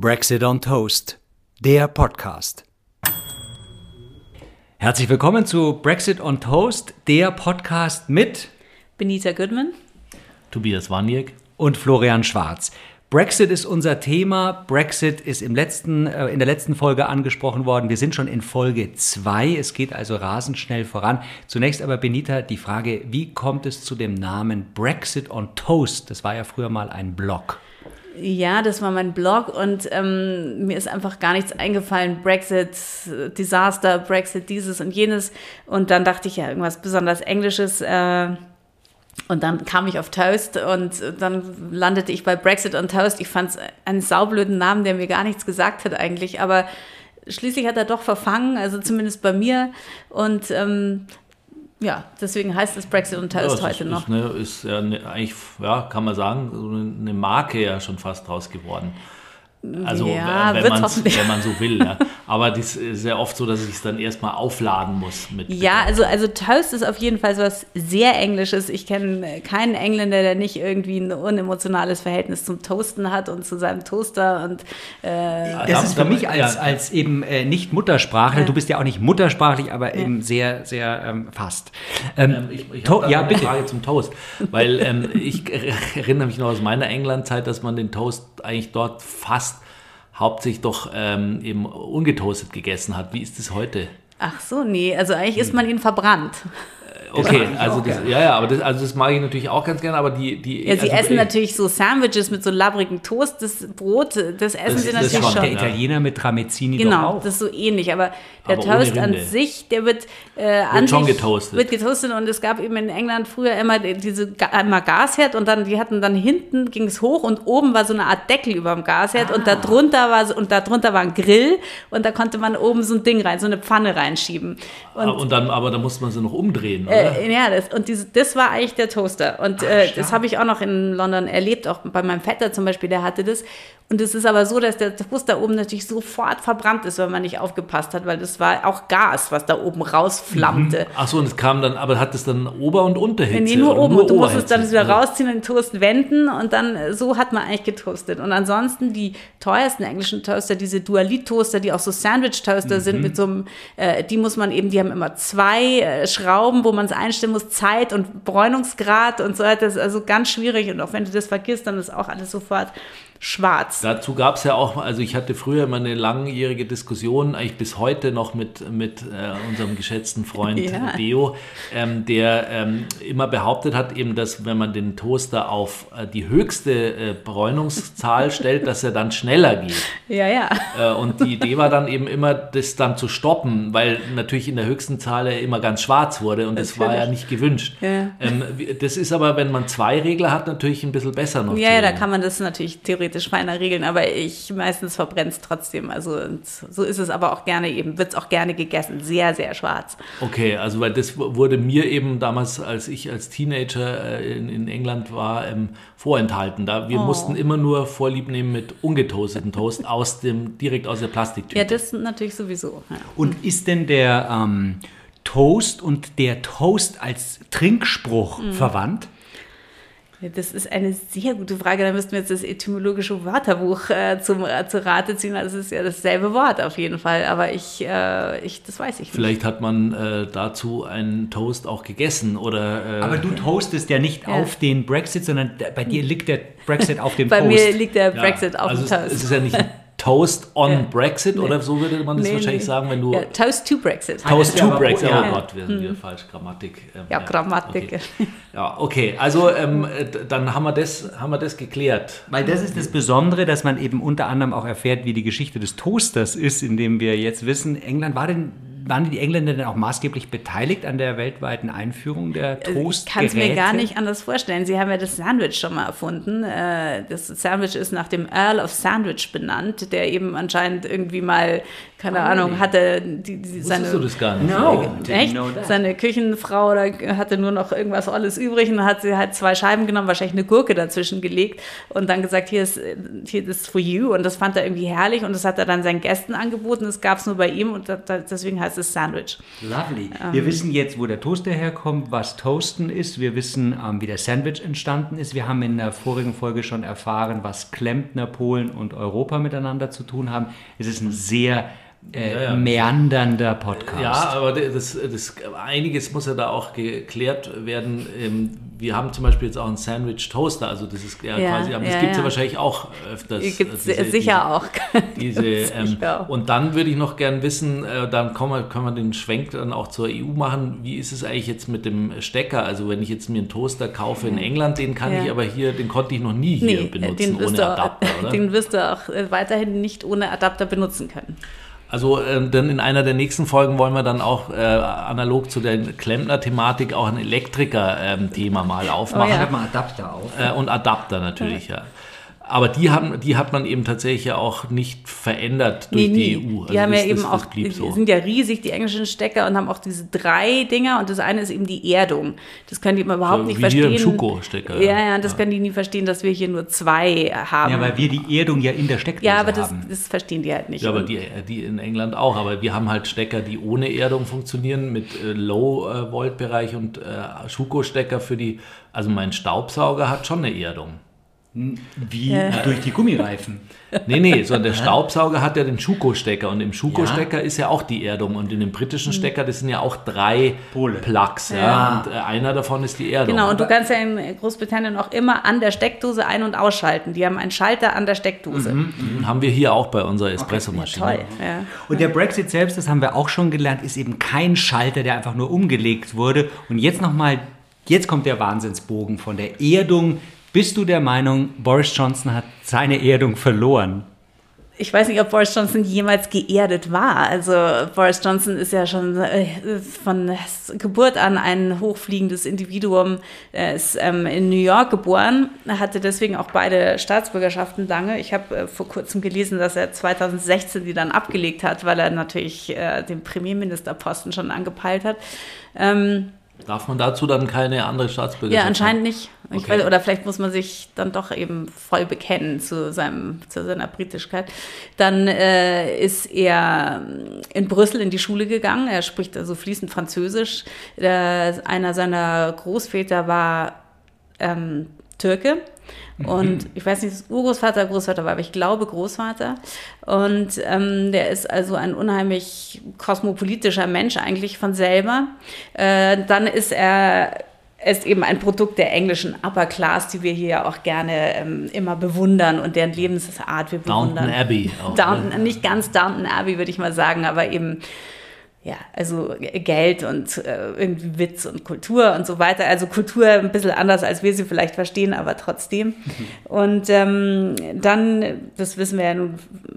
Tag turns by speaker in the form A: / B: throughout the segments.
A: Brexit on Toast, der Podcast. Herzlich willkommen zu Brexit on Toast, der Podcast mit
B: Benita Goodman,
C: Tobias Waniek
A: und Florian Schwarz. Brexit ist unser Thema. Brexit ist im letzten, äh, in der letzten Folge angesprochen worden. Wir sind schon in Folge 2. Es geht also rasend schnell voran. Zunächst aber, Benita, die Frage, wie kommt es zu dem Namen Brexit on Toast? Das war ja früher mal ein Blog.
B: Ja, das war mein Blog und ähm, mir ist einfach gar nichts eingefallen. Brexit, Desaster, Brexit, dieses und jenes. Und dann dachte ich ja, irgendwas besonders Englisches. Äh, und dann kam ich auf Toast und dann landete ich bei Brexit und Toast. Ich fand es einen saublöden Namen, der mir gar nichts gesagt hat eigentlich. Aber schließlich hat er doch verfangen, also zumindest bei mir. Und ähm, ja, deswegen heißt es Brexit und ja, heute
C: ist,
B: noch.
C: Ist, ne, ist ja ne, eigentlich, ja, kann man sagen, so eine Marke ja schon fast draus geworden. Also ja, wenn, wenn man so will. Ja. Aber das ist ja oft so, dass ich es dann erstmal aufladen muss. Mit,
B: ja, also, also Toast ist auf jeden Fall so was sehr Englisches. Ich kenne keinen Engländer, der nicht irgendwie ein unemotionales Verhältnis zum Toasten hat und zu seinem Toaster. Und,
A: äh, ja, das ist für mich als, als eben äh, nicht Muttersprachler, du bist ja auch nicht muttersprachlich, aber eben sehr, sehr ähm, fast.
C: Ähm, ähm, ich ich habe ja, eine Frage zum Toast, weil ähm, ich erinnere mich noch aus meiner Englandzeit, dass man den Toast eigentlich dort fast hauptsächlich doch ähm, eben ungetoastet gegessen hat. Wie ist es heute?
B: Ach so, nee, also eigentlich isst man ihn verbrannt.
C: Okay, also das, ja, ja, aber das, also das mag ich natürlich auch ganz gerne, aber die, die
B: ja, sie
C: also,
B: essen natürlich so Sandwiches mit so labbrigen Toast, das Brot, das essen das, sie natürlich das schon.
A: Der Italiener mit Tramezzini
B: genau, das ist so ähnlich, aber der aber Toast an sich, der wird, äh, an
C: wird schon getoastet.
B: Wird getoastet und es gab eben in England früher immer diese einmal Gasherd und dann die hatten dann hinten ging es hoch und oben war so eine Art Deckel über dem Gasherd ah. und darunter war und darunter war ein Grill und da konnte man oben so ein Ding rein, so eine Pfanne reinschieben.
C: Und, und dann aber da musste man sie noch umdrehen. Oder?
B: Äh, ja, das, und diese, das war eigentlich der Toaster. Und äh, das habe ich auch noch in London erlebt, auch bei meinem Vetter zum Beispiel, der hatte das. Und es ist aber so, dass der Toaster oben natürlich sofort verbrannt ist, wenn man nicht aufgepasst hat, weil das war auch Gas, was da oben rausflammte. Mhm.
C: Ach so, und es kam dann, aber hat es dann Ober- und Unterhitze?
B: Nee, nur oben. Nur du musst es dann wieder rausziehen und den Toast wenden und dann äh, so hat man eigentlich getoastet. Und ansonsten die teuersten englischen Toaster, diese Dualit-Toaster, die auch so Sandwich-Toaster mhm. sind mit so einem, äh, die muss man eben, die haben immer zwei äh, Schrauben, wo man es einstellen muss, Zeit und Bräunungsgrad und so weiter. Das ist also ganz schwierig und auch wenn du das vergisst, dann ist auch alles sofort schwarz.
C: Dazu gab es ja auch, also ich hatte früher immer eine langjährige Diskussion, eigentlich bis heute noch mit, mit äh, unserem geschätzten Freund ja. Deo, ähm, der ähm, immer behauptet hat, eben, dass wenn man den Toaster auf äh, die höchste äh, Bräunungszahl stellt, dass er dann schneller geht.
B: Ja, ja.
C: Äh, und die Idee war dann eben immer, das dann zu stoppen, weil natürlich in der höchsten Zahl er immer ganz schwarz wurde und natürlich. das war ja nicht gewünscht. Ja. Ähm, das ist aber, wenn man zwei Regler hat, natürlich ein bisschen besser noch.
B: Ja, ja da kann man das natürlich theoretisch theoretisch feiner regeln, aber ich meistens verbrenne es trotzdem. Also so ist es aber auch gerne eben, wird es auch gerne gegessen. Sehr, sehr schwarz.
C: Okay, also weil das wurde mir eben damals, als ich als Teenager äh, in, in England war, ähm, vorenthalten. Da wir oh. mussten immer nur Vorlieb nehmen mit ungetoasteten Toast aus dem, direkt aus der Plastiktüte.
B: Ja, das natürlich sowieso. Ja.
A: Und ist denn der ähm, Toast und der Toast als Trinkspruch mhm. verwandt?
B: Das ist eine sehr gute Frage. Da müssten wir jetzt das etymologische Wörterbuch äh, zum, äh, zu Rate ziehen. Das ist ja dasselbe Wort auf jeden Fall. Aber ich, äh, ich das weiß ich nicht.
C: Vielleicht hat man äh, dazu einen Toast auch gegessen oder.
A: Äh, Aber du toastest ja nicht ja. auf den Brexit, sondern bei dir liegt der Brexit auf dem
B: bei
A: Toast.
B: Bei mir liegt der Brexit ja, auf
C: also
B: dem Toast.
C: Es ist ja nicht ein Toast on ja. Brexit nee. oder so würde man das nee, wahrscheinlich nee. sagen, wenn du. Ja,
B: Toast to Brexit.
C: Toast to Brexit. Oh Gott, wir sind hier hm. falsch. Grammatik.
B: Ähm, ja, Grammatik.
C: Okay. Ja, okay. Also ähm, dann haben wir, das, haben wir das geklärt.
A: Weil das ist das Besondere, dass man eben unter anderem auch erfährt, wie die Geschichte des Toasters ist, indem wir jetzt wissen, England war denn waren die Engländer denn auch maßgeblich beteiligt an der weltweiten Einführung der Toastgeräte?
B: Ich kann es mir gar nicht anders vorstellen. Sie haben ja das Sandwich schon mal erfunden. Äh, das Sandwich ist nach dem Earl of Sandwich benannt, der eben anscheinend irgendwie mal keine oh, Ahnung, hatte die, die seine,
C: du das gar nicht?
B: No, echt? Seine Küchenfrau oder hatte nur noch irgendwas alles übrig und hat sie halt zwei Scheiben genommen, wahrscheinlich eine Gurke dazwischen gelegt und dann gesagt, hier ist, hier ist for you und das fand er irgendwie herrlich und das hat er dann seinen Gästen angeboten, das gab es nur bei ihm und deswegen heißt es Sandwich.
A: Lovely. Ähm, wir wissen jetzt, wo der Toaster herkommt, was Toasten ist, wir wissen, ähm, wie der Sandwich entstanden ist, wir haben in der vorigen Folge schon erfahren, was Klempner, Polen und Europa miteinander zu tun haben. Es ist ein sehr äh, ja, ja. meandernder Podcast.
C: Ja, aber das, das, einiges muss ja da auch geklärt werden. Ähm, wir haben zum Beispiel jetzt auch einen Sandwich Toaster, also das ist ja, ja quasi, aber das gibt es ja wahrscheinlich auch öfters.
B: Gibt es sicher diese, auch.
C: Diese, ähm, und dann würde ich noch gern wissen, äh, dann können wir, können wir den Schwenk dann auch zur EU machen. Wie ist es eigentlich jetzt mit dem Stecker? Also wenn ich jetzt mir einen Toaster kaufe in England, den kann ich aber hier, den konnte ich noch nie hier nee, benutzen ohne Adapter,
B: oder? Den wirst du auch äh, weiterhin nicht ohne Adapter benutzen können.
C: Also äh, dann in einer der nächsten Folgen wollen wir dann auch äh, analog zu der Klempner-Thematik auch ein Elektriker-Thema ähm, mal aufmachen. Oh
A: ja. mal Adapter auf.
C: Äh, und Adapter natürlich, ja. ja. Aber die, haben, die hat man eben tatsächlich ja auch nicht verändert durch nee, die EU.
B: Also die haben das, ja eben das, auch, die so. sind ja riesig, die englischen Stecker, und haben auch diese drei Dinger. Und das eine ist eben die Erdung. Das können die immer überhaupt so, nicht wie verstehen. Wie
C: Schuko-Stecker.
B: Ja, ja, das ja. können die nie verstehen, dass wir hier nur zwei haben.
A: Ja, weil wir die Erdung ja in der Steckdose
B: haben. Ja, aber
A: das,
B: das, verstehen die halt nicht.
C: Ja, aber die, die in England auch. Aber wir haben halt Stecker, die ohne Erdung funktionieren, mit äh, Low-Volt-Bereich und äh, Schuko-Stecker für die. Also mein Staubsauger hat schon eine Erdung.
A: Wie äh. durch die Gummireifen.
C: Nee, nee, sondern der Staubsauger hat ja den Schuko-Stecker und im Schuko-Stecker ja. ist ja auch die Erdung und in dem britischen hm. Stecker, das sind ja auch drei Pole. Plugs, ja. ja. und äh, einer davon ist die Erdung.
B: Genau, und du kannst ja in Großbritannien auch immer an der Steckdose ein- und ausschalten. Die haben einen Schalter an der Steckdose.
C: Mhm. Mhm. Haben wir hier auch bei unserer Espressomaschine. Okay.
B: Toll, ja.
A: Und der Brexit selbst, das haben wir auch schon gelernt, ist eben kein Schalter, der einfach nur umgelegt wurde. Und jetzt nochmal, jetzt kommt der Wahnsinnsbogen von der Erdung bist du der Meinung, Boris Johnson hat seine Erdung verloren?
B: ich weiß nicht, ob Boris Johnson jemals geerdet war. Also Boris Johnson ist ja schon äh, von Geburt an ein hochfliegendes Individuum. Er ist ähm, in New York geboren, hatte deswegen auch beide Staatsbürgerschaften lange. Ich habe äh, vor kurzem gelesen, dass er 2016 die dann abgelegt hat, weil er natürlich äh, den Premierministerposten schon angepeilt hat. Ähm,
C: Darf man dazu dann keine andere Staatsbürgerschaft?
B: Ja, anscheinend nicht. Okay. Weiß, oder vielleicht muss man sich dann doch eben voll bekennen zu, seinem, zu seiner Britischkeit. Dann äh, ist er in Brüssel in die Schule gegangen. Er spricht also fließend Französisch. Der, einer seiner Großväter war ähm, Türke und ich weiß nicht, ob Urgroßvater Großvater war, aber ich glaube Großvater. Und ähm, der ist also ein unheimlich kosmopolitischer Mensch eigentlich von selber. Äh, dann ist er ist eben ein Produkt der englischen Upper Class, die wir hier ja auch gerne ähm, immer bewundern und deren Lebensart wir bewundern.
C: Downton Abbey.
B: Auch, Downton, ne? Nicht ganz Downton Abbey, würde ich mal sagen, aber eben ja, also Geld und äh, irgendwie Witz und Kultur und so weiter. Also Kultur ein bisschen anders, als wir sie vielleicht verstehen, aber trotzdem. Und ähm, dann, das wissen wir ja nun,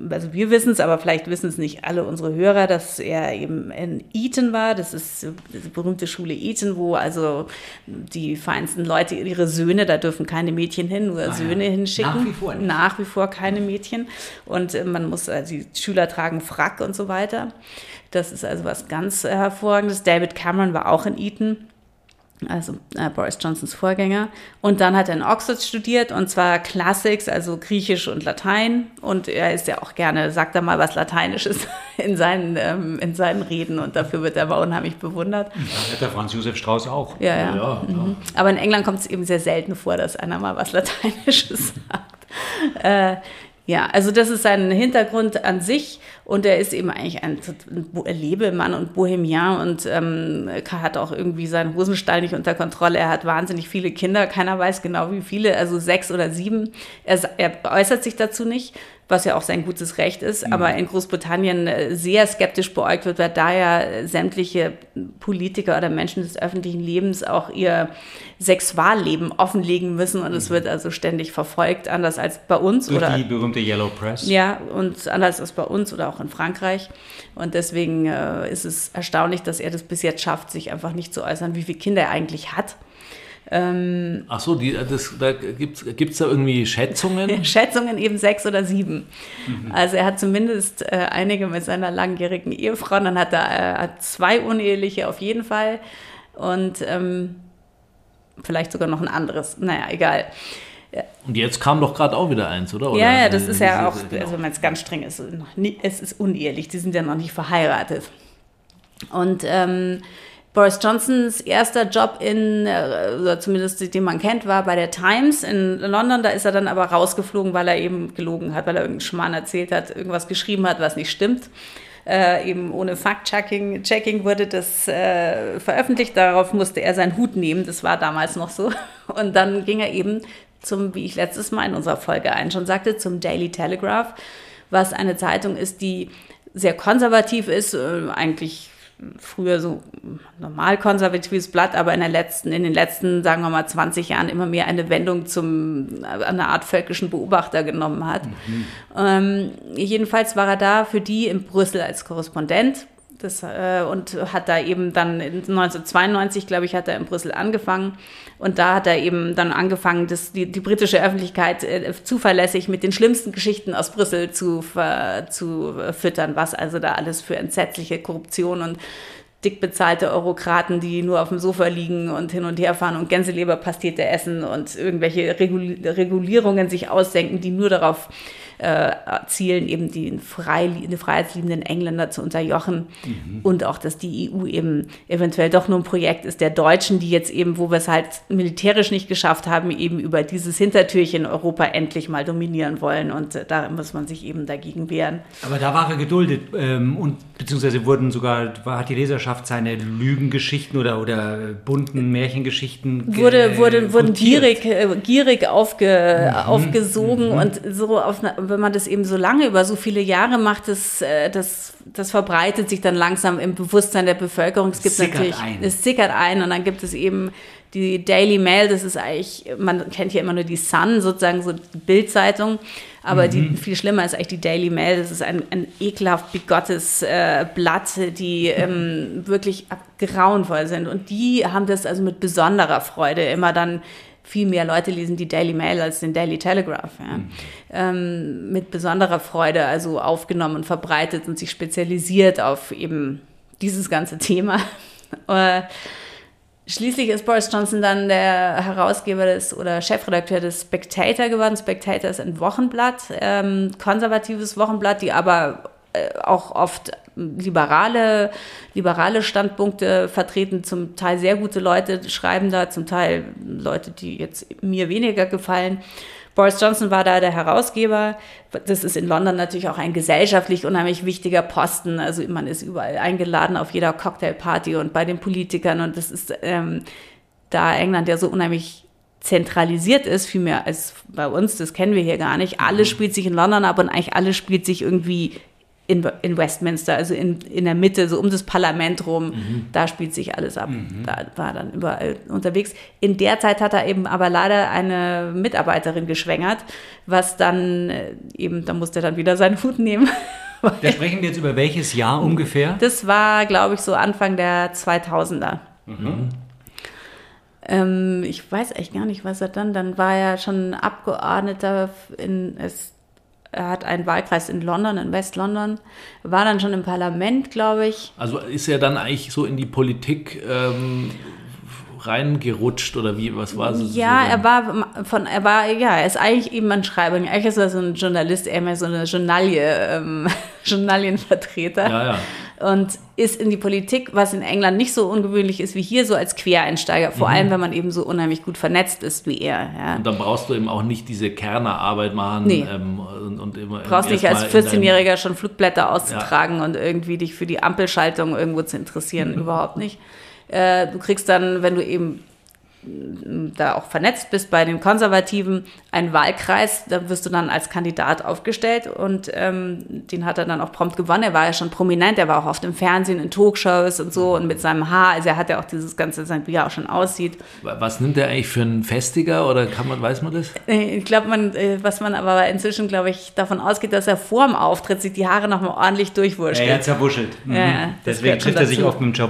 B: also wir wissen es, aber vielleicht wissen es nicht alle unsere Hörer, dass er eben in Eton war. Das ist die berühmte Schule Eton, wo also die feinsten Leute ihre Söhne, da dürfen keine Mädchen hin, nur ah, Söhne ja. hinschicken.
A: Nach wie vor. Nicht.
B: Nach wie vor keine Mädchen. Und äh, man muss, also die Schüler tragen Frack und so weiter. Das ist also was ganz hervorragendes. David Cameron war auch in Eton also äh, Boris Johnsons Vorgänger. Und dann hat er in Oxford studiert und zwar Classics, also Griechisch und Latein. Und er ist ja auch gerne, sagt er mal was Lateinisches in seinen, ähm, in seinen Reden und dafür wird er aber unheimlich bewundert.
A: Ja, hat der Franz Josef Strauß auch.
B: Ja, ja. ja, mhm. Aber in England kommt es eben sehr selten vor, dass einer mal was Lateinisches sagt. Äh, ja, also das ist sein Hintergrund an sich und er ist eben eigentlich ein, ein Lebemann und Bohemian und ähm, hat auch irgendwie seinen Hosenstall nicht unter Kontrolle. Er hat wahnsinnig viele Kinder, keiner weiß genau wie viele, also sechs oder sieben. Er, er äußert sich dazu nicht, was ja auch sein gutes Recht ist, mhm. aber in Großbritannien äh, sehr skeptisch beäugt wird, weil da ja sämtliche Politiker oder Menschen des öffentlichen Lebens auch ihr Sexualleben offenlegen müssen und mhm. es wird also ständig verfolgt, anders als bei uns.
A: Durch
B: oder,
A: die berühmte Yellow Press.
B: Ja, und anders als bei uns oder auch in Frankreich. Und deswegen äh, ist es erstaunlich, dass er das bis jetzt schafft, sich einfach nicht zu äußern, wie viele Kinder er eigentlich hat Ähm,
C: Ach so, die, das, da gibt es da irgendwie Schätzungen?
B: Schätzungen eben sechs oder sieben. Mhm. Also er hat zumindest äh, einige mit seiner langjährigen Ehefrau, dann hat er äh, zwei uneheliche auf jeden Fall und ähm, vielleicht sogar noch ein anderes. Naja, egal.
C: Und jetzt kam doch gerade auch wieder eins, oder? oder?
B: Ja, ja, das ist ja auch, genau. also wenn es ganz streng ist, es ist unehelich, die sind ja noch nicht verheiratet. Und ähm, Boris Johnsons erster Job in, äh, oder zumindest den man kennt, war bei der Times in London. Da ist er dann aber rausgeflogen, weil er eben gelogen hat, weil er irgendeinen Schmarrn erzählt hat, irgendwas geschrieben hat, was nicht stimmt. Äh, eben ohne Fact-Checking Checking wurde das äh, veröffentlicht. Darauf musste er seinen Hut nehmen. Das war damals noch so. Und dann ging er eben zum, wie ich letztes Mal in unserer Folge ein schon sagte, zum Daily Telegraph, was eine Zeitung ist, die sehr konservativ ist, äh, eigentlich früher so normal konservatives Blatt, aber in, der letzten, in den letzten, sagen wir mal, 20 Jahren immer mehr eine Wendung zum, einer Art völkischen Beobachter genommen hat. Mhm. Ähm, jedenfalls war er da für die in Brüssel als Korrespondent das, äh, und hat da eben dann 1992, glaube ich, hat er in Brüssel angefangen. Und da hat er eben dann angefangen, das, die, die britische Öffentlichkeit äh, zuverlässig mit den schlimmsten Geschichten aus Brüssel zu, äh, zu füttern, was also da alles für entsetzliche Korruption und dick bezahlte Eurokraten, die nur auf dem Sofa liegen und hin und her fahren und Gänseleberpastete essen und irgendwelche Regulierungen sich ausdenken, die nur darauf äh, zielen, eben die, frei, die freiheitsliebenden Engländer zu unterjochen mhm. und auch, dass die EU eben eventuell doch nur ein Projekt ist der Deutschen, die jetzt eben, wo wir es halt militärisch nicht geschafft haben, eben über dieses Hintertürchen Europa endlich mal dominieren wollen und äh, da muss man sich eben dagegen wehren.
A: Aber da war er geduldet ähm, und beziehungsweise wurden sogar, hat die Leserschaft seine Lügengeschichten oder, oder bunten Märchengeschichten
B: wurde, wurde, wurden gierig, äh, gierig aufge, mhm. aufgesogen mhm. und so auf eine, wenn man das eben so lange über so viele Jahre macht, das, äh, das, das verbreitet sich dann langsam im Bewusstsein der Bevölkerung. Es gibt sickert natürlich, ein. es sickert ein und dann gibt es eben die Daily Mail, das ist eigentlich, man kennt hier immer nur die Sun, sozusagen so die Bildzeitung, aber mhm. die viel schlimmer ist eigentlich die Daily Mail. Das ist ein, ein ekelhaft bigottes äh, Blatt, die ähm, wirklich grauenvoll sind. Und die haben das also mit besonderer Freude immer dann viel mehr Leute lesen die Daily Mail als den Daily Telegraph. Ja. Mhm. Ähm, mit besonderer Freude also aufgenommen und verbreitet und sich spezialisiert auf eben dieses ganze Thema. Äh, schließlich ist Boris Johnson dann der Herausgeber des oder Chefredakteur des Spectator geworden. Spectator ist ein Wochenblatt, ähm, konservatives Wochenblatt, die aber äh, auch oft liberale, liberale Standpunkte vertreten, zum Teil sehr gute Leute schreiben da, zum Teil Leute, die jetzt mir weniger gefallen. Boris Johnson war da der Herausgeber. Das ist in London natürlich auch ein gesellschaftlich unheimlich wichtiger Posten. Also man ist überall eingeladen auf jeder Cocktailparty und bei den Politikern. Und das ist, ähm, da England ja so unheimlich zentralisiert ist, viel mehr als bei uns, das kennen wir hier gar nicht. Alles mhm. spielt sich in London ab und eigentlich alles spielt sich irgendwie in, in Westminster, also in, in der Mitte, so um das Parlament rum, mhm. da spielt sich alles ab. Mhm. Da war er dann überall unterwegs. In der Zeit hat er eben aber leider eine Mitarbeiterin geschwängert, was dann äh, eben, da musste er dann wieder seinen Hut nehmen.
A: Da sprechen wir jetzt über welches Jahr ungefähr?
B: Das war, glaube ich, so Anfang der 2000er. Mhm. Ähm, ich weiß echt gar nicht, was er dann, dann war er schon Abgeordneter in, es er hat einen Wahlkreis in London, in West-London, war dann schon im Parlament, glaube ich.
C: Also ist er dann eigentlich so in die Politik ähm, reingerutscht oder wie, was war es?
B: Ja, so er war von, er war, ja, er ist eigentlich eben ein Schreiber. Eigentlich ist er so ein Journalist, eher mehr so eine Journalie, ähm, Journalienvertreter. Ja, ja und ist in die Politik, was in England nicht so ungewöhnlich ist wie hier, so als Quereinsteiger, vor mhm. allem wenn man eben so unheimlich gut vernetzt ist wie er. Ja.
C: Und dann brauchst du eben auch nicht diese Kernerarbeit machen
B: nee. ähm, und, immer. Brauchst nicht als 14-Jähriger schon Flugblätter auszutragen ja. und irgendwie dich für die Ampelschaltung irgendwo zu interessieren, mhm. überhaupt nicht. Äh, du kriegst dann, wenn du eben da auch vernetzt bist bei den Konservativen, einen Wahlkreis, da wirst du dann als Kandidat aufgestellt und ähm, den hat er dann auch prompt gewonnen. Er war ja schon prominent, er war auch oft im Fernsehen, in Talkshows und so und mit seinem Haar, also er hat ja auch dieses ganze, wie er auch schon aussieht.
C: Was nimmt er eigentlich für einen Festiger oder kann man, weiß man das?
B: Äh, ich glaube, man, äh, was man aber inzwischen, glaube ich, davon ausgeht, dass er vor dem Auftritt sich die Haare nochmal ordentlich durchwurschtelt.
A: Ja, er zerwuschelt. Mhm. Ja, Deswegen trifft er sich oft mit dem.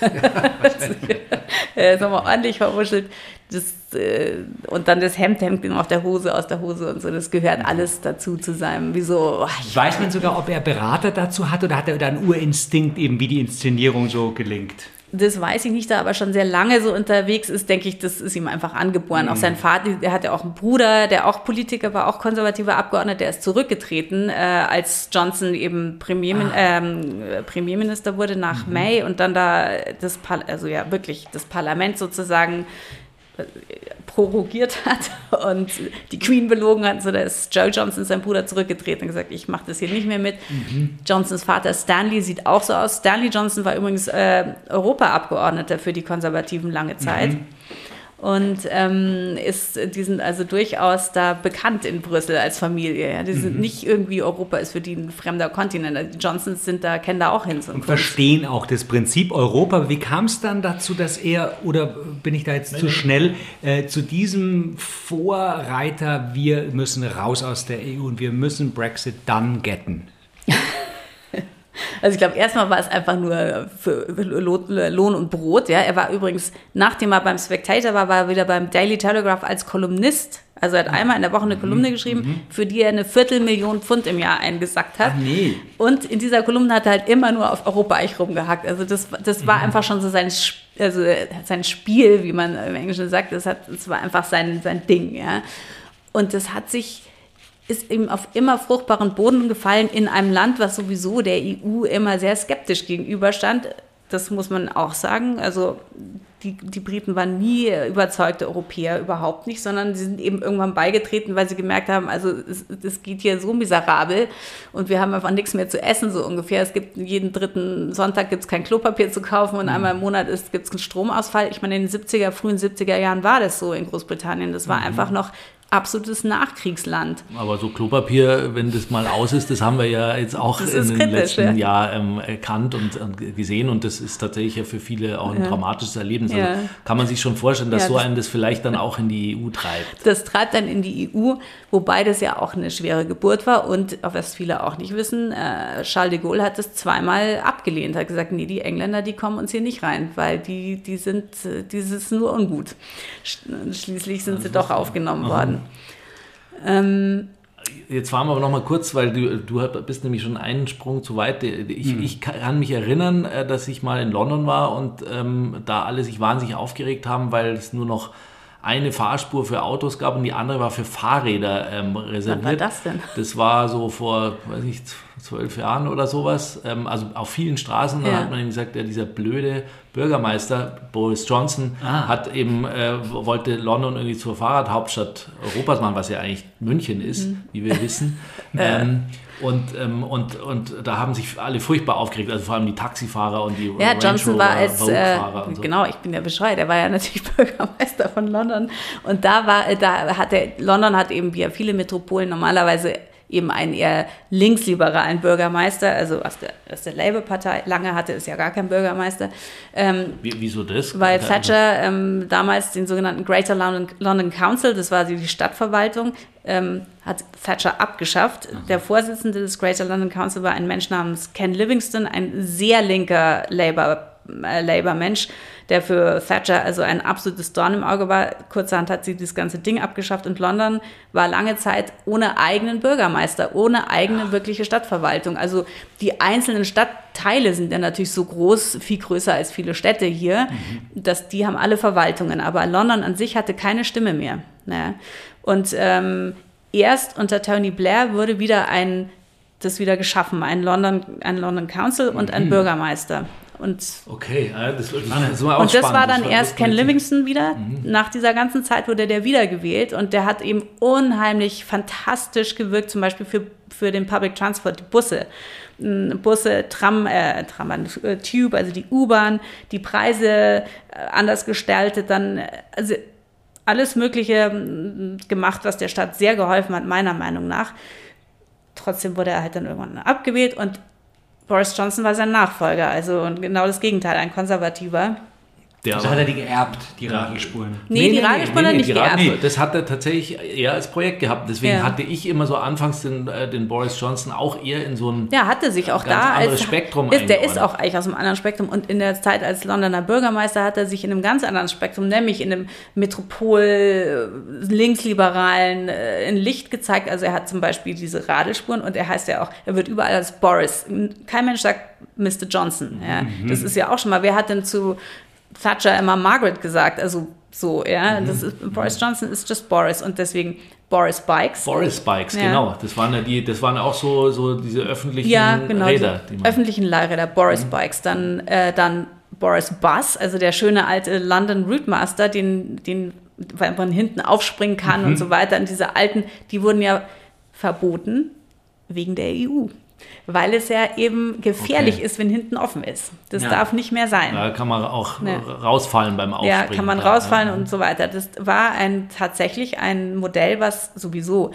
B: äh, nochmal ordentlich verwuschelt. Das, äh, und dann das Hemd, Hemd auf der Hose, aus der Hose und so. Das gehört alles dazu zu seinem, wie so.
A: Oh, Weiß man sogar, ob er Berater dazu hat oder hat er da einen Urinstinkt, eben wie die Inszenierung so gelingt?
B: Das weiß ich nicht, da aber schon sehr lange so unterwegs ist, denke ich, das ist ihm einfach angeboren. Mhm. Auch sein Vater, der hatte auch einen Bruder, der auch Politiker war, auch konservativer Abgeordneter, der ist zurückgetreten, äh, als Johnson eben Premiermin ah. ähm, Premierminister wurde nach mhm. May und dann da das, Par also ja wirklich das Parlament sozusagen prorogiert hat und die Queen belogen hat. So, da ist Joe Johnson, sein Bruder, zurückgetreten und gesagt, ich mache das hier nicht mehr mit. Mhm. Johnsons Vater Stanley sieht auch so aus. Stanley Johnson war übrigens äh, Europaabgeordneter für die Konservativen lange Zeit. Mhm und ähm, ist, die sind also durchaus da bekannt in Brüssel als Familie. Ja. Die sind mhm. nicht irgendwie, Europa ist für die ein fremder Kontinent. Die Johnsons sind da, kennen da auch hin.
A: Und verstehen auch das Prinzip Europa. Wie kam es dann dazu, dass er, oder bin ich da jetzt Nein. zu schnell, äh, zu diesem Vorreiter, wir müssen raus aus der EU und wir müssen Brexit dann getten?
B: Also ich glaube, erstmal war es einfach nur für Lohn und Brot. Ja. Er war übrigens, nachdem er beim Spectator war, war er wieder beim Daily Telegraph als Kolumnist. Also er hat einmal in der Woche eine mhm. Kolumne geschrieben, mhm. für die er eine Viertelmillion Pfund im Jahr eingesackt hat. Ach nee. Und in dieser Kolumne hat er halt immer nur auf Europa eigentlich rumgehackt. Also das, das war mhm. einfach schon so sein, also sein Spiel, wie man im Englischen sagt. Das, hat, das war einfach sein, sein Ding. Ja. Und das hat sich ist ihm auf immer fruchtbaren Boden gefallen in einem Land, was sowieso der EU immer sehr skeptisch gegenüberstand. Das muss man auch sagen. Also die, die Briten waren nie überzeugte Europäer, überhaupt nicht, sondern sie sind eben irgendwann beigetreten, weil sie gemerkt haben, also es, es geht hier so miserabel und wir haben einfach nichts mehr zu essen, so ungefähr. Es gibt jeden dritten Sonntag gibt es kein Klopapier zu kaufen und mhm. einmal im Monat gibt es einen Stromausfall. Ich meine, in den 70er, frühen 70er Jahren war das so in Großbritannien. Das war mhm. einfach noch absolutes Nachkriegsland.
C: Aber so Klopapier, wenn das mal aus ist, das haben wir ja jetzt auch in den letzten ja. Jahr ähm, erkannt und, und, gesehen und das ist tatsächlich ja für viele auch ein ja. dramatisches Erlebnis. Also ja. kann man sich schon vorstellen, dass so einen das vielleicht dann auch in die EU treibt.
B: Das treibt dann in die EU, wobei das ja auch eine schwere Geburt war und was viele auch nicht wissen, äh, Charles de Gaulle hat das zweimal abgelehnt, hat gesagt, nee, die Engländer, die kommen uns hier nicht rein, weil die, die sind, die ist nur ungut. Schließlich sind sie doch aufgenommen worden.
C: Ähm, Jetzt fahren wir aber noch mal kurz, weil du, du bist nämlich schon einen Sprung zu weit. Ich, mhm. ich kann mich erinnern, äh, dass ich mal in London war und ähm, da alle sich wahnsinnig aufgeregt haben, weil es nur noch eine Fahrspur für Autos gab und die andere war für Fahrräder ähm, reserviert. Was war das denn? Das war so vor, weiß ich, zwölf Jahren oder sowas. Ähm, also auf vielen Straßen, ja. hat man ihm gesagt, ja, dieser blöde Bürgermeister Boris Johnson ah. hat eben, äh, wollte London irgendwie zur Fahrradhauptstadt Europas machen, was ja eigentlich München ist, mhm. wie wir wissen. ähm, und, ähm, und, und da haben sich alle furchtbar aufgeregt, also vor allem die Taxifahrer und die
B: Ja, Range Johnson war als, äh, so. genau, ich bin ja Bescheid, er war ja natürlich Bürgermeister von London und da war, da hat er, London hat eben wie ja viele Metropolen normalerweise eben einen eher linksliberalen Bürgermeister, also aus der, aus der Labour-Partei. Lange hatte es ja gar keinen Bürgermeister.
C: Ähm, Wie, wieso das?
B: Weil Thatcher ähm, damals den sogenannten Greater London, London Council, das war die Stadtverwaltung, ähm, hat Thatcher abgeschafft. Aha. Der Vorsitzende des Greater London Council war ein Mensch namens Ken Livingston, ein sehr linker Labour äh, Labour-Mensch, der für Thatcher also ein absolutes Dorn im Auge war. Kurzerhand hat sie das ganze Ding abgeschafft und London war lange Zeit ohne eigenen Bürgermeister, ohne eigene wirkliche Stadtverwaltung. Also die einzelnen Stadtteile sind ja natürlich so groß, viel größer als viele Städte hier, mhm. dass die haben alle Verwaltungen. Aber London an sich hatte keine Stimme mehr. Naja. Und ähm, erst unter Tony Blair wurde wieder ein das wieder geschaffen, ein London, ein London Council und ein mhm. Bürgermeister. Und,
C: okay,
B: das, wird, das, war und das war dann das erst Ken Livingston wieder. Mhm. Nach dieser ganzen Zeit wurde der wiedergewählt und der hat eben unheimlich fantastisch gewirkt, zum Beispiel für, für den Public Transport, die Busse. Busse, Tram, äh, Tram, äh, Tube, also die U-Bahn, die Preise äh, anders gestaltet, dann also alles Mögliche gemacht, was der Stadt sehr geholfen hat, meiner Meinung nach. Trotzdem wurde er halt dann irgendwann abgewählt und Boris Johnson war sein Nachfolger, also genau das Gegenteil, ein konservativer.
A: Der also hat er die geerbt, die ja. Radelspuren?
B: Nee, nee die nee, Radelspuren nee, hat er nicht geerbt. Nee,
C: das hat er tatsächlich eher als Projekt gehabt. Deswegen ja. hatte ich immer so anfangs den, äh, den, Boris Johnson auch eher in so ein
B: ja, hatte sich auch da
C: als Spektrum
B: ist, Der ist auch eigentlich aus einem anderen Spektrum. Und in der Zeit als Londoner Bürgermeister hat er sich in einem ganz anderen Spektrum, nämlich in einem Metropol äh, linksliberalen äh, in Licht gezeigt. Also er hat zum Beispiel diese Radelspuren und er heißt ja auch, er wird überall als Boris. Kein Mensch sagt Mr. Johnson. Ja. Mhm. Das ist ja auch schon mal, wer hat denn zu Thatcher immer Margaret gesagt, also so, ja. Mhm. Ist, Boris Johnson ist just Boris und deswegen Boris Bikes.
C: Boris Bikes, ja. genau. Das waren ja die, das waren auch so, so diese öffentlichen ja, genau, Räder.
B: Die öffentlichen Leihräder, Boris mhm. Bikes. Dann, äh, dann Boris Bus, also der schöne alte London Routemaster, den, den weil man hinten aufspringen kann mhm. und so weiter. Und diese alten, die wurden ja verboten wegen der EU weil es ja eben gefährlich okay. ist, wenn hinten offen ist. Das ja. darf nicht mehr sein.
C: Da kann man auch ja. rausfallen beim Aufspringen.
B: Ja, kann man rausfallen ja. und so weiter. Das war ein, tatsächlich ein Modell, was sowieso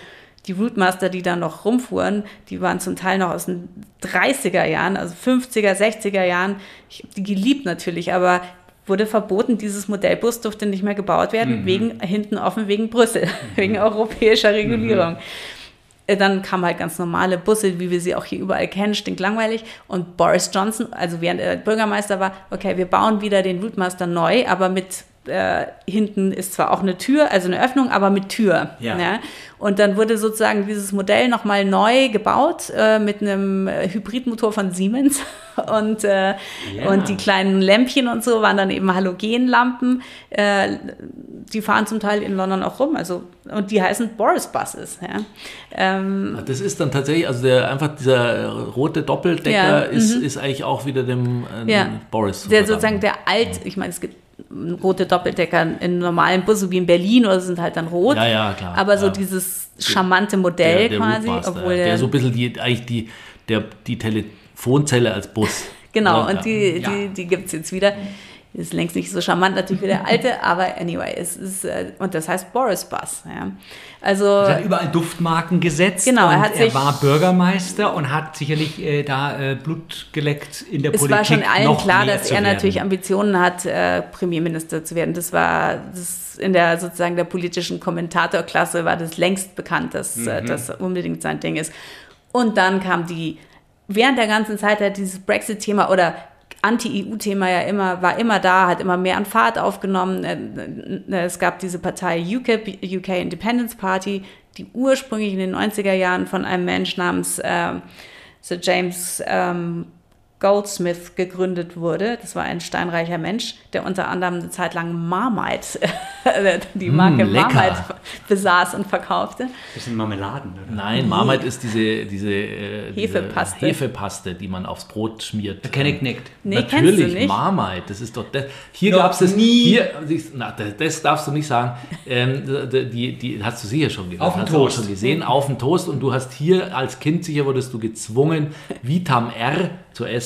B: die Rootmaster, die da noch rumfuhren, die waren zum Teil noch aus den 30er Jahren, also 50er, 60er Jahren. Ich habe die geliebt natürlich, aber wurde verboten, dieses Modellbus durfte nicht mehr gebaut werden, mhm. wegen hinten offen wegen Brüssel, mhm. wegen europäischer Regulierung. Mhm. Äh, dann kamen halt ganz normale Busse, wie wir sie auch hier überall kennen, stinklangweilig. Und Boris Johnson, also während er Bürgermeister war, okay, wir bauen wieder den Routemaster neu, aber mit äh, hinten ist zwar auch eine Tür, also eine Öffnung, aber mit Tür. Ja. ja. Und dann wurde sozusagen dieses Modell nochmal neu gebaut äh, mit einem äh, Hybridmotor von Siemens. Und, äh, ja. und die kleinen Lämpchen und so waren dann eben Halogenlampen. Äh, die fahren zum Teil in London auch rum. Also, und die heißen Boris Buses. Ja.
C: Ähm, das ist dann tatsächlich, also der, einfach dieser rote Doppeldecker ist, mhm. ist eigentlich auch wieder dem, äh, dem Boris.
B: Der sozusagen der alt, ich meine, es gibt rote Doppeldecker in normalen Bussen wie in Berlin oder sind halt dann rot.
C: Ja, ja, klar.
B: Aber so dieses charmante Modell der, der quasi.
C: Obwohl der, der so ein bisschen die, eigentlich die, der, die Telefonzelle als Bus.
B: genau, und die, ja. die, die gibt es jetzt wieder. Ist längst nicht so charmant natürlich wie der alte, aber anyway, es ist, äh, und das heißt Boris Bus. Ja. Also,
A: er hat überall Duftmarken gesetzt.
B: Genau, er, hat
A: er war Bürgermeister und hat sicherlich äh, da äh, Blut geleckt in der
B: es
A: Politik.
B: Es war schon allen klar, dass er natürlich Ambitionen hat, äh, Premierminister zu werden. Das war das in der sozusagen der politischen Kommentatorklasse war das längst bekannt, dass äh, mhm. das unbedingt sein Ding ist. Und dann kam die während der ganzen Zeit hat dieses Brexit-Thema oder Anti-EU-Thema ja immer, war immer da, hat immer mehr an Fahrt aufgenommen. Äh, äh, es gab diese Partei UKIP, UK Independence Party, die ursprünglich in den 90er Jahren von einem Mensch namens äh, Sir James ähm, Goldsmith gegründet wurde. Das war ein steinreicher Mensch, der unter anderem eine Zeit lang Marmite, die Marke mm, Marmite besaß und verkaufte.
A: Das sind Marmeladen, oder?
C: Nein, Marmite ist diese, diese, äh, Hefepaste. Diese Hefepaste, die man aufs Brot schmiert.
A: Da kenne ich nicht.
B: Nee,
C: Natürlich,
B: nicht?
C: Marmite, das ist doch... Das, hier gab es das... Nie. Hier, na, das darfst du nicht sagen. Ähm, die, die, hast du sicher schon
A: gehört. Auf dem Toast.
C: schon gesehen, auf dem Toast. Und du hast hier als Kind sicher wurdest du gezwungen, Vitam R zu essen.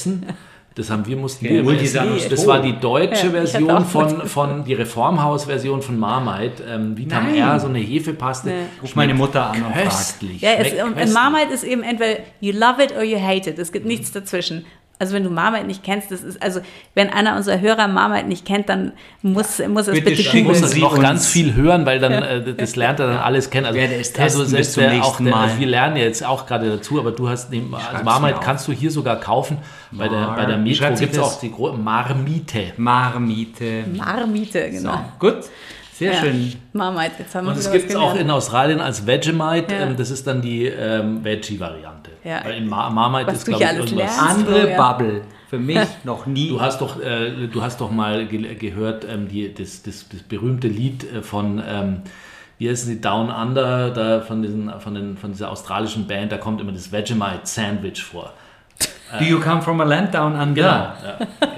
C: Das haben wir mussten
A: okay,
C: wir essen. Das war die deutsche ja, Version von, von die Reformhaus-Version von Marmite. Ähm, Vitam R, so eine Hefepaste.
A: Ruf meine Mutter an
B: und köstlich. Ja, es, und Marmite ist eben entweder you love it or you hate it. Es gibt nichts dazwischen. Also wenn du Marmite nicht kennst, das ist, also wenn einer unserer Hörer Marmite nicht kennt, dann muss, muss es bitte,
C: bitte muss es noch ganz viel hören, weil dann, ja. äh, das lernt er dann alles kennen. Also,
A: also selbst der, auch
C: der, also wir lernen ja jetzt auch gerade dazu, aber du hast, also Marmite kannst du hier sogar kaufen. Bei der, bei der Metro gibt es auch die Marmite.
A: Marmite.
B: Marmite, genau. So,
A: gut. Sehr ja. schön.
B: Marmite, jetzt haben wir
C: Und es gibt es auch in Australien als Vegemite. Ja. Ähm, das ist dann die ähm, Veggie-Variante.
B: Ja.
C: Weil in Mar Marmite
B: Was ist, glaube ich, irgendwas.
A: Andere Bubble. Für mich noch nie.
C: Du hast doch, äh, du hast doch mal ge gehört, ähm, die, das, das, das, berühmte Lied äh, von, ähm, wie heißen die, Down Under, da von, diesen, von, den, von dieser australischen Band, da kommt immer das Vegemite Sandwich vor.
A: Do you come from a land down under?
C: Genau, ja, genau.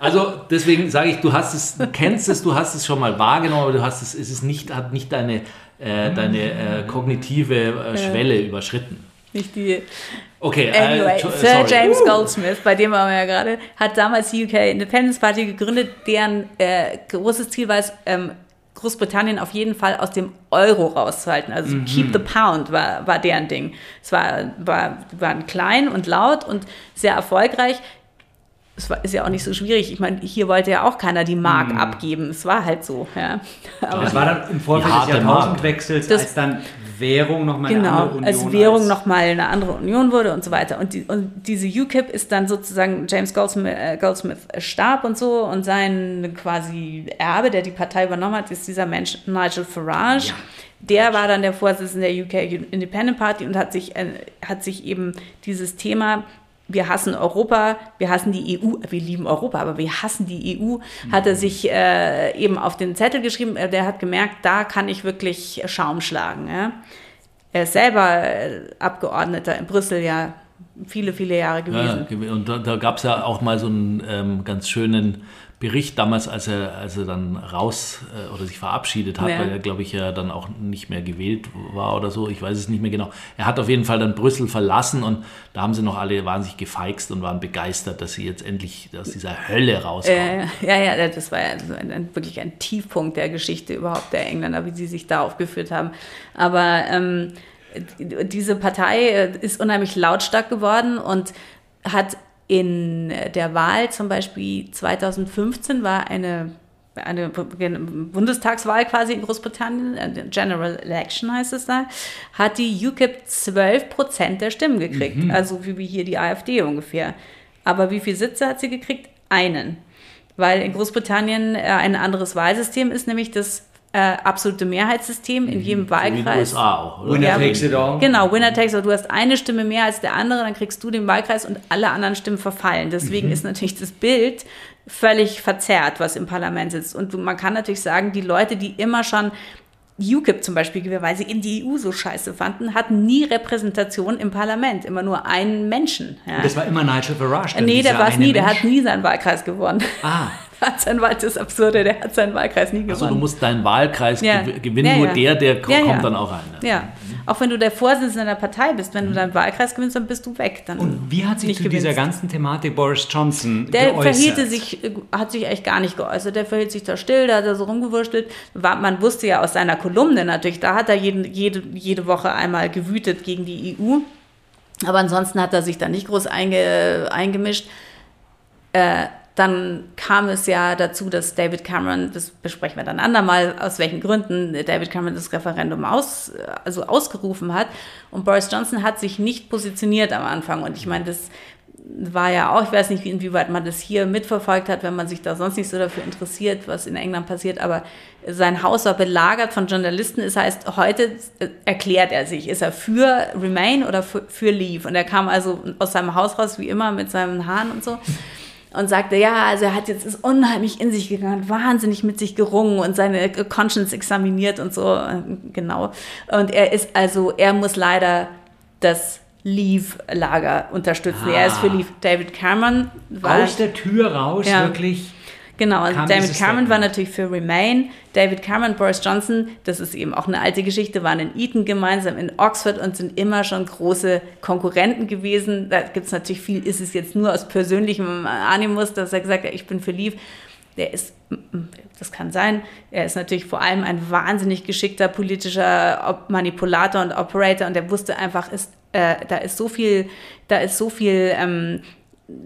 C: Also deswegen sage ich, du hast es, du kennst es, du hast es schon mal wahrgenommen, aber du hast es, es ist nicht, hat nicht deine, äh, deine äh, kognitive äh, Schwelle überschritten.
B: Nicht die.
C: Okay,
B: anyway, äh, Sir James Goldsmith, bei dem waren wir ja gerade, hat damals die UK Independence Party gegründet, deren äh, großes Ziel war es, ähm, Großbritannien auf jeden Fall aus dem Euro rauszuhalten. Also mhm. Keep the Pound war, war deren Ding. Es war, war, waren klein und laut und sehr erfolgreich es war, ist ja auch nicht so schwierig. Ich meine, hier wollte ja auch keiner die Mark mhm. abgeben. Es war halt so. Ja.
A: Aber es war dann im Vorfeld des Jahrtausendwechsels, als dann Währung nochmal
B: genau, eine andere Union als Währung nochmal eine andere Union wurde und so weiter. Und, die, und diese UKIP ist dann sozusagen, James Goldsmith, äh, Goldsmith starb und so und sein quasi Erbe, der die Partei übernommen hat, ist dieser Mensch Nigel Farage. Ja. Der war dann der Vorsitzende der UK Independent Party und hat sich, äh, hat sich eben dieses Thema wir hassen Europa, wir hassen die EU, wir lieben Europa, aber wir hassen die EU, hat er sich äh, eben auf den Zettel geschrieben. Äh, der hat gemerkt, da kann ich wirklich Schaum schlagen. Ja. Er ist selber äh, Abgeordneter in Brüssel ja viele, viele Jahre gewesen.
C: Ja, und da, da gab es ja auch mal so einen ähm, ganz schönen Bericht damals, als er, als er dann raus äh, oder sich verabschiedet hat, ja. weil er, glaube ich, ja dann auch nicht mehr gewählt war oder so. Ich weiß es nicht mehr genau. Er hat auf jeden Fall dann Brüssel verlassen und da haben sie noch alle wahnsinnig gefeixt und waren begeistert, dass sie jetzt endlich aus dieser Hölle rauskommen.
B: Äh, ja, ja, das war ja ein, ein, wirklich ein Tiefpunkt der Geschichte überhaupt der Engländer, wie sie sich da aufgeführt haben. Aber ähm, diese Partei äh, ist unheimlich lautstark geworden und hat in der Wahl zum Beispiel 2015 war eine, eine Bundestagswahl quasi in Großbritannien, äh, General Election heißt es da, hat die UKIP 12 Prozent der Stimmen gekriegt. Mhm. Also wie hier die AfD ungefähr. Aber wie viele Sitze hat sie gekriegt? Einen. Weil in Großbritannien äh, ein anderes Wahlsystem ist, nämlich das äh, absolute Mehrheitssystem in jedem mhm. Wahlkreis. So wie in den
C: USA auch,
A: oder? Winner ja, takes it all.
B: Genau, Winner takes it all. Du hast eine Stimme mehr als der andere, dann kriegst du den Wahlkreis und alle anderen Stimmen verfallen. Deswegen mhm. ist natürlich das Bild völlig verzerrt, was im Parlament sitzt. Und man kann natürlich sagen, die Leute, die immer schon UKIP zum Beispiel, weil sie in die EU so scheiße fanden, hatten nie Repräsentation im Parlament, immer nur einen Menschen.
A: Ja. Das war immer Nigel Farage.
B: Nee, der war es nie, Mensch. der hat nie seinen Wahlkreis gewonnen.
A: Ah.
B: Wahl, das Absurde, der hat seinen Wahlkreis nie gewonnen. Also
C: du musst deinen Wahlkreis ja. gewinnen, ja, ja. nur der, der kommt dann auch rein.
B: Ja, auch wenn du der Vorsitzende der Partei bist, wenn du deinen Wahlkreis gewinnst, dann bist du weg. Dann
A: Und wie hat sich zu gewinnst. dieser ganzen Thematik Boris Johnson
B: Der geäußert? verhielte sich, hat sich eigentlich gar nicht geäußert. Der verhielt sich da still, da hat er so rumgewurschtelt. Man wusste ja aus seiner Kolumne natürlich, da hat er jeden, jede, jede Woche einmal gewütet gegen die EU. Aber ansonsten hat er sich da nicht groß einge, eingemischt. Äh, dann kam es ja dazu, dass David Cameron, das besprechen wir dann andermal, aus welchen Gründen David Cameron das Referendum aus, also ausgerufen hat. Und Boris Johnson hat sich nicht positioniert am Anfang. Und ich meine, das war ja auch, ich weiß nicht, inwieweit man das hier mitverfolgt hat, wenn man sich da sonst nicht so dafür interessiert, was in England passiert, aber sein Haus war belagert von Journalisten. Das heißt, heute erklärt er sich, ist er für Remain oder für, für Leave? Und er kam also aus seinem Haus raus, wie immer, mit seinen Haaren und so und sagte, ja, also er hat jetzt ist unheimlich in sich gegangen, wahnsinnig mit sich gerungen und seine Conscience examiniert und so, genau. Und er ist also, er muss leider das Leave-Lager unterstützen. Ah. Er ist für ah. Leave. David Cameron
A: war... Aus der Tür raus, ja. wirklich
B: Genau, also David Cameron war natürlich für Remain. David Cameron, Boris Johnson, das ist eben auch eine alte Geschichte, waren in Eton gemeinsam in Oxford und sind immer schon große Konkurrenten gewesen. Da gibt es natürlich viel, ist es jetzt nur aus persönlichem Animus, dass er gesagt hat, ich bin für Leave. Der ist, das kann sein, er ist natürlich vor allem ein wahnsinnig geschickter politischer Manipulator und Operator und der wusste einfach, ist, äh, da ist so viel, da ist so viel ähm,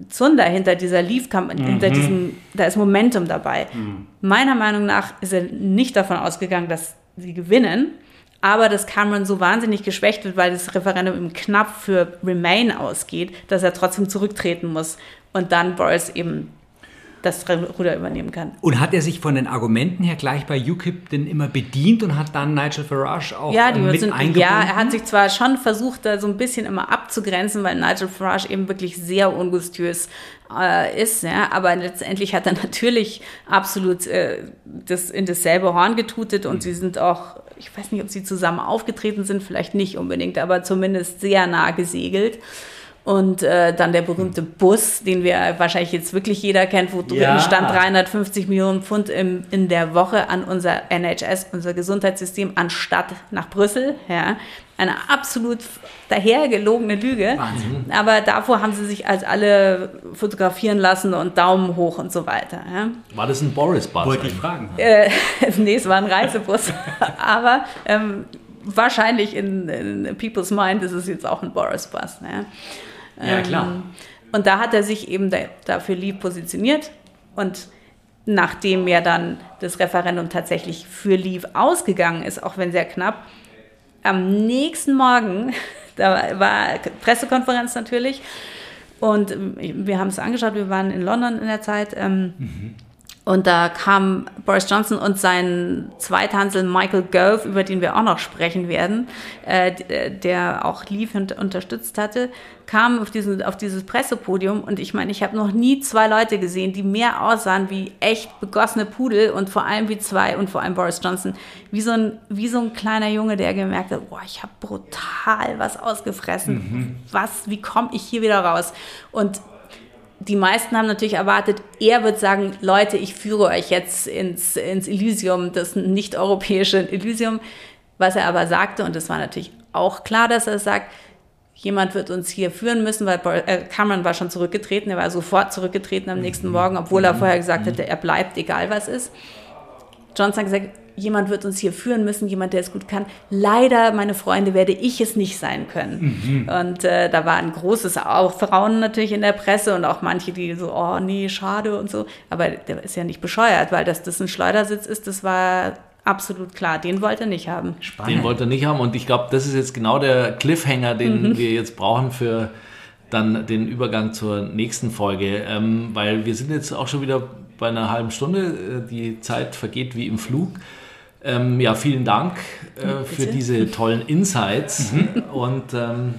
B: Zunder hinter dieser Leaf-Kampagne, mhm. hinter diesem, da ist Momentum dabei. Mhm. Meiner Meinung nach ist er nicht davon ausgegangen, dass sie gewinnen, aber dass Cameron so wahnsinnig geschwächt wird, weil das Referendum ihm knapp für Remain ausgeht, dass er trotzdem zurücktreten muss und dann Boris eben das Ruder übernehmen kann.
A: Und hat er sich von den Argumenten her gleich bei UKIP denn immer bedient und hat dann Nigel Farage auch
B: ja, die mit sind, eingebunden? Ja, er hat sich zwar schon versucht, da so ein bisschen immer abzugrenzen, weil Nigel Farage eben wirklich sehr ungustös äh, ist, ja, aber letztendlich hat er natürlich absolut äh, das in dasselbe Horn getutet und mhm. sie sind auch, ich weiß nicht, ob sie zusammen aufgetreten sind, vielleicht nicht unbedingt, aber zumindest sehr nah gesegelt. Und äh, dann der berühmte Bus, den wir wahrscheinlich jetzt wirklich jeder kennt, wo drin ja. stand 350 Millionen Pfund im, in der Woche an unser NHS, unser Gesundheitssystem, anstatt nach Brüssel. Ja. Eine absolut dahergelogene Lüge. Wahnsinn. Aber davor haben sie sich als alle fotografieren lassen und Daumen hoch und so weiter. Ja.
C: War das ein Boris-Bus?
A: Wollte ich fragen.
B: Äh, nee, es war ein Reisebus. Aber ähm, wahrscheinlich in, in, People's Mind ist es jetzt auch ein Boris-Bus. Ne?
A: Ja, klar. Ähm,
B: und da hat er sich eben da, dafür lieb positioniert und nachdem ja dann das Referendum tatsächlich für Leave ausgegangen ist, auch wenn sehr knapp, am nächsten Morgen, da war Pressekonferenz natürlich, und wir haben es angeschaut, wir waren in London in der Zeit. Ähm, mhm. Und da kam Boris Johnson und sein Zweithansel Michael Gove, über den wir auch noch sprechen werden, äh, äh der auch Leave unterstützt hatte, kam auf, diesen, auf dieses Pressepodium. Und ich meine, ich habe noch nie zwei Leute gesehen, die mehr aussahen wie echt begossene Pudel und vor allem wie zwei und vor allem Boris Johnson, wie so ein, wie so ein kleiner Junge, der gemerkt hat, boah, ich habe brutal was ausgefressen. Mhm. Was, wie komme ich hier wieder raus? Und die meisten haben natürlich erwartet, er wird sagen, Leute, ich führe euch jetzt ins, ins Elysium, das nicht-europäische Elysium. Was er aber sagte, und es war natürlich auch klar, dass er sagt, jemand wird uns hier führen müssen, weil äh, Cameron war schon zurückgetreten, er war sofort zurückgetreten am nächsten Morgen, obwohl er vorher gesagt hatte, er bleibt, egal was ist. Johnson hat gesagt, jemand wird uns hier führen müssen, jemand, der es gut kann. Leider, meine Freunde, werde ich es nicht sein können. Mhm. Und äh, da war ein großes Aufrauen natürlich in der Presse und auch manche, die so, oh nee, schade und so. Aber der ist ja nicht bescheuert, weil dass das ein Schleudersitz ist, das war absolut klar. Den wollte er nicht haben.
C: Spannend. Den wollte er nicht haben und ich glaube, das ist jetzt genau der Cliffhanger, den mhm. wir jetzt brauchen für dann den Übergang zur nächsten Folge, ähm, weil wir sind jetzt auch schon wieder bei einer halben Stunde. Äh, die Zeit vergeht wie im Flug. Ähm, ja, vielen Dank äh, für diese tollen Insights. Mhm. Und ähm,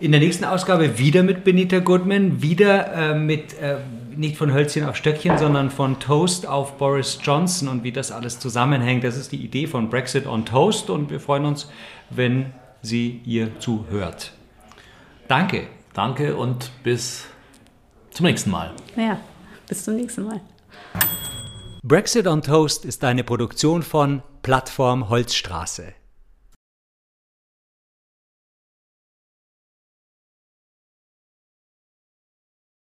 A: in der nächsten Ausgabe wieder mit Benita Goodman, wieder äh, mit äh, nicht von Hölzchen auf Stöckchen, sondern von Toast auf Boris Johnson und wie das alles zusammenhängt. Das ist die Idee von Brexit on Toast und wir freuen uns, wenn sie ihr zuhört. Danke.
C: Danke und bis zum nächsten Mal.
B: Ja, bis zum nächsten Mal.
A: Brexit on Toast ist eine Produktion von Plattform Holzstraße.